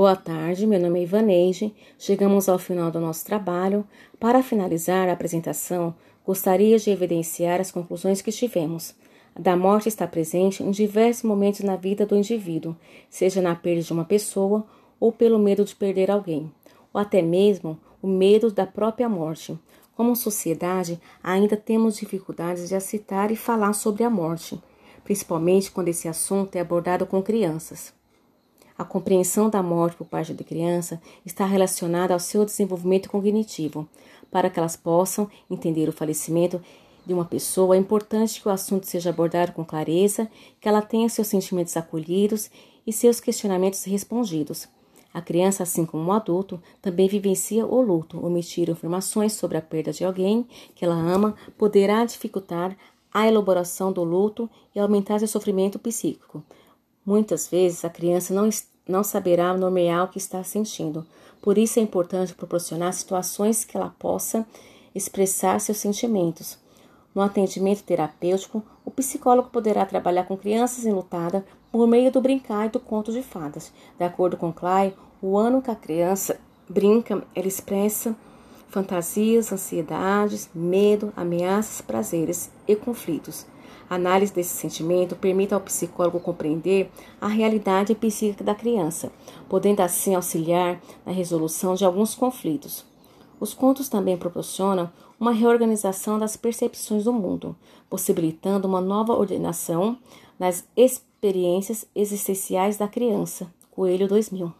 Boa tarde, meu nome é Ivaneide. Chegamos ao final do nosso trabalho. Para finalizar a apresentação, gostaria de evidenciar as conclusões que tivemos. Da morte está presente em diversos momentos na vida do indivíduo, seja na perda de uma pessoa ou pelo medo de perder alguém, ou até mesmo o medo da própria morte. Como sociedade, ainda temos dificuldades de aceitar e falar sobre a morte, principalmente quando esse assunto é abordado com crianças. A compreensão da morte por parte da criança está relacionada ao seu desenvolvimento cognitivo. Para que elas possam entender o falecimento de uma pessoa, é importante que o assunto seja abordado com clareza, que ela tenha seus sentimentos acolhidos e seus questionamentos respondidos. A criança, assim como o adulto, também vivencia o luto. Omitir informações sobre a perda de alguém que ela ama poderá dificultar a elaboração do luto e aumentar seu sofrimento psíquico. Muitas vezes a criança não, não saberá nomear o que está sentindo. Por isso é importante proporcionar situações que ela possa expressar seus sentimentos. No atendimento terapêutico, o psicólogo poderá trabalhar com crianças enlutadas por meio do brincar e do conto de fadas. De acordo com Clay, o ano que a criança brinca, ela expressa fantasias, ansiedades, medo, ameaças, prazeres e conflitos. A análise desse sentimento permite ao psicólogo compreender a realidade psíquica da criança, podendo assim auxiliar na resolução de alguns conflitos. Os contos também proporcionam uma reorganização das percepções do mundo, possibilitando uma nova ordenação nas experiências existenciais da criança. Coelho 2000